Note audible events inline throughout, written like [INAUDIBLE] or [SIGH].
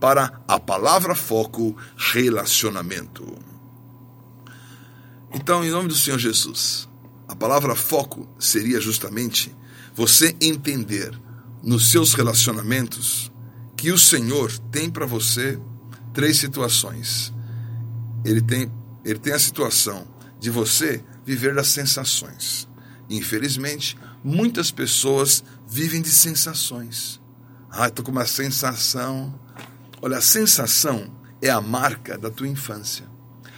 para a palavra foco relacionamento. Então, em nome do Senhor Jesus, a palavra foco seria justamente você entender nos seus relacionamentos que o Senhor tem para você três situações. Ele tem, ele tem a situação de você viver das sensações. Infelizmente, muitas pessoas vivem de sensações. Ah, estou com uma sensação. Olha, a sensação é a marca da tua infância.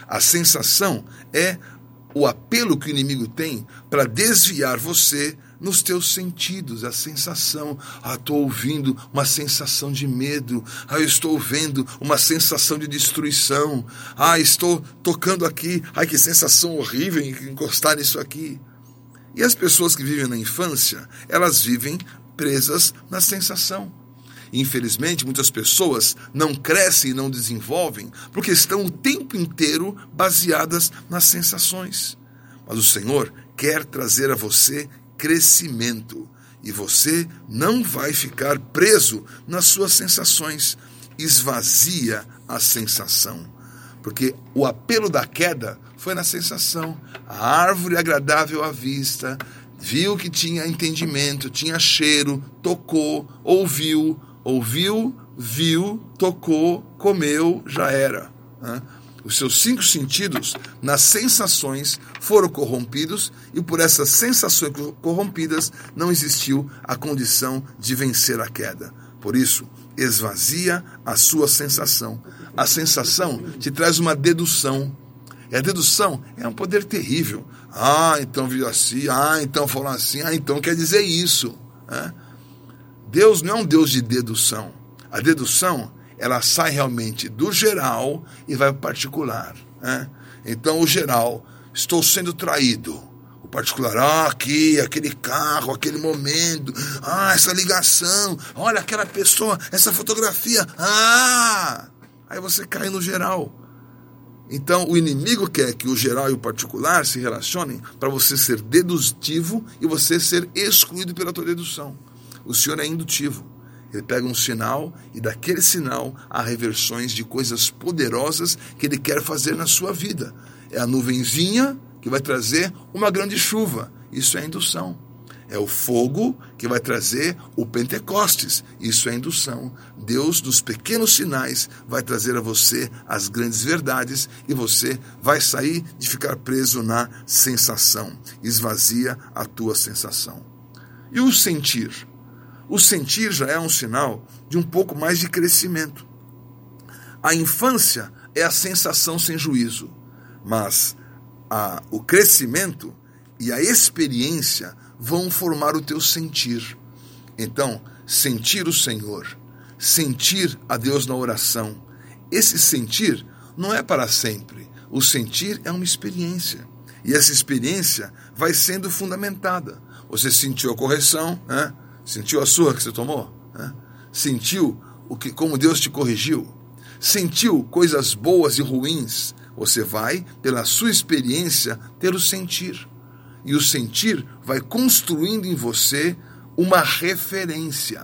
A sensação é o apelo que o inimigo tem para desviar você nos teus sentidos, a sensação. Ah, estou ouvindo uma sensação de medo. Ah, eu estou vendo uma sensação de destruição. Ah, estou tocando aqui. Ai, que sensação horrível encostar nisso aqui. E as pessoas que vivem na infância, elas vivem presas na sensação. Infelizmente, muitas pessoas não crescem e não desenvolvem porque estão o tempo inteiro baseadas nas sensações. Mas o Senhor quer trazer a você crescimento e você não vai ficar preso nas suas sensações. Esvazia a sensação, porque o apelo da queda foi na sensação. A árvore agradável à vista, viu que tinha entendimento, tinha cheiro, tocou, ouviu, ouviu, viu, tocou, comeu, já era. Né? Os seus cinco sentidos, nas sensações, foram corrompidos e por essas sensações corrompidas não existiu a condição de vencer a queda. Por isso, esvazia a sua sensação. A sensação te traz uma dedução. E a dedução é um poder terrível. Ah, então viu assim. Ah, então falou assim. Ah, então quer dizer isso. Né? Deus não é um Deus de dedução. A dedução ela sai realmente do geral e vai para o particular. Né? Então, o geral, estou sendo traído. O particular, ah, aqui, aquele carro, aquele momento, ah, essa ligação, olha aquela pessoa, essa fotografia, ah! Aí você cai no geral. Então, o inimigo quer que o geral e o particular se relacionem para você ser dedutivo e você ser excluído pela tua dedução. O Senhor é indutivo. Ele pega um sinal e daquele sinal há reversões de coisas poderosas que ele quer fazer na sua vida. É a nuvenzinha que vai trazer uma grande chuva. Isso é indução. É o fogo que vai trazer o Pentecostes. Isso é indução. Deus, dos pequenos sinais, vai trazer a você as grandes verdades e você vai sair de ficar preso na sensação. Esvazia a tua sensação. E o sentir? O sentir já é um sinal de um pouco mais de crescimento. A infância é a sensação sem juízo, mas a, o crescimento e a experiência vão formar o teu sentir. Então, sentir o Senhor, sentir a Deus na oração, esse sentir não é para sempre. O sentir é uma experiência. E essa experiência vai sendo fundamentada. Você sentiu a correção, né? Sentiu a sua que você tomou? Né? Sentiu o que, como Deus te corrigiu? Sentiu coisas boas e ruins? Você vai, pela sua experiência, ter o sentir. E o sentir vai construindo em você uma referência.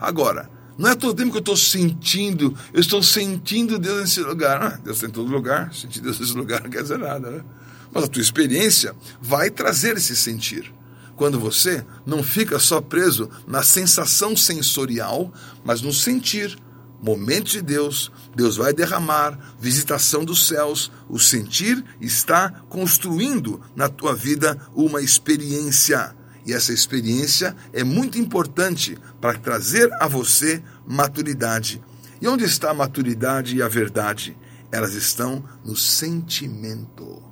Agora, não é todo tempo que eu estou sentindo, eu estou sentindo Deus nesse lugar. Ah, Deus está em todo lugar, sentir Deus nesse lugar não quer dizer nada, né? Mas a tua experiência vai trazer esse sentir quando você não fica só preso na sensação sensorial, mas no sentir. Momento de Deus, Deus vai derramar, visitação dos céus, o sentir está construindo na tua vida uma experiência. E essa experiência é muito importante para trazer a você maturidade. E onde está a maturidade e a verdade? Elas estão no sentimento.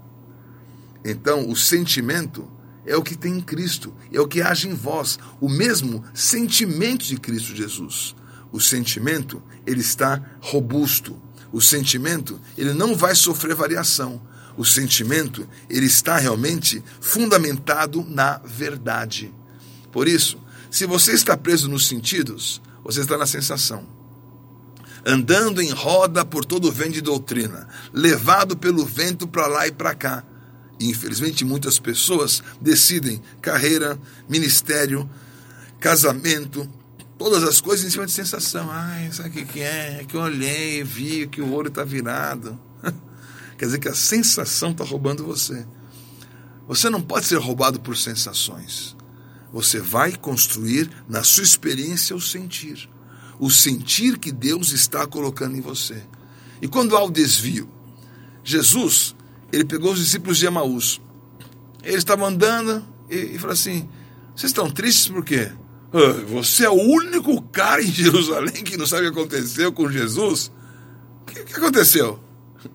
Então, o sentimento é o que tem em Cristo, é o que age em vós, o mesmo sentimento de Cristo Jesus. O sentimento, ele está robusto. O sentimento, ele não vai sofrer variação. O sentimento, ele está realmente fundamentado na verdade. Por isso, se você está preso nos sentidos, você está na sensação. Andando em roda por todo o vento de doutrina, levado pelo vento para lá e para cá infelizmente, muitas pessoas decidem carreira, ministério, casamento, todas as coisas em cima de sensação. Ai, sabe o que, que é? É que eu olhei, vi que o olho está virado. [LAUGHS] Quer dizer que a sensação está roubando você. Você não pode ser roubado por sensações. Você vai construir na sua experiência o sentir. O sentir que Deus está colocando em você. E quando há o desvio, Jesus, ele pegou os discípulos de Emaús. Eles estavam andando e, e falou assim: Vocês estão tristes por quê? Ah, você é o único cara em [LAUGHS] Jerusalém que não sabe o que aconteceu com Jesus? O que, que aconteceu? [LAUGHS]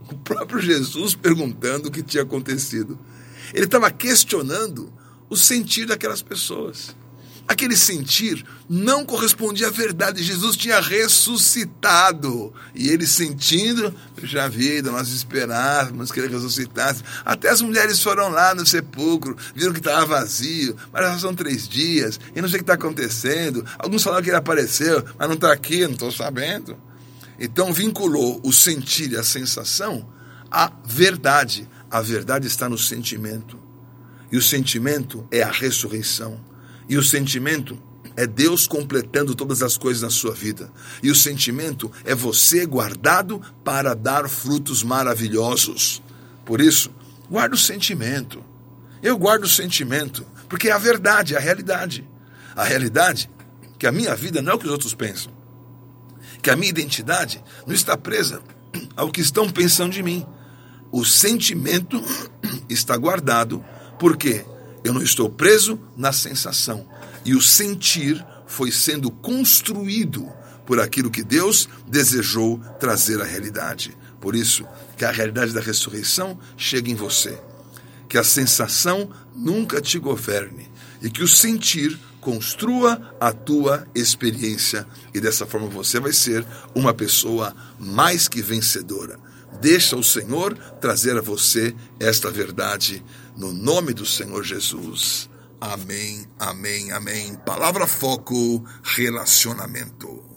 O próprio Jesus perguntando o que tinha acontecido. Ele estava questionando o sentir daquelas pessoas. Aquele sentir não correspondia à verdade. Jesus tinha ressuscitado. E ele sentindo, já vida, nós esperávamos que ele ressuscitasse. Até as mulheres foram lá no sepulcro, viram que estava vazio, mas já são três dias, e não sei o que está acontecendo. Alguns falaram que ele apareceu, mas não está aqui, não estou sabendo. Então vinculou o sentir e a sensação à verdade. A verdade está no sentimento. E o sentimento é a ressurreição. E o sentimento é Deus completando todas as coisas na sua vida. E o sentimento é você guardado para dar frutos maravilhosos. Por isso, guarda o sentimento. Eu guardo o sentimento, porque é a verdade, é a realidade. A realidade que a minha vida não é o que os outros pensam. Que a minha identidade não está presa ao que estão pensando de mim. O sentimento [CLEARS THROAT] está guardado porque eu não estou preso na sensação. E o sentir foi sendo construído por aquilo que Deus desejou trazer à realidade. Por isso, que a realidade da ressurreição chegue em você. Que a sensação nunca te governe e que o sentir construa a tua experiência e dessa forma você vai ser uma pessoa mais que vencedora. Deixa o Senhor trazer a você esta verdade no nome do Senhor Jesus. Amém, amém, amém. Palavra foco, relacionamento.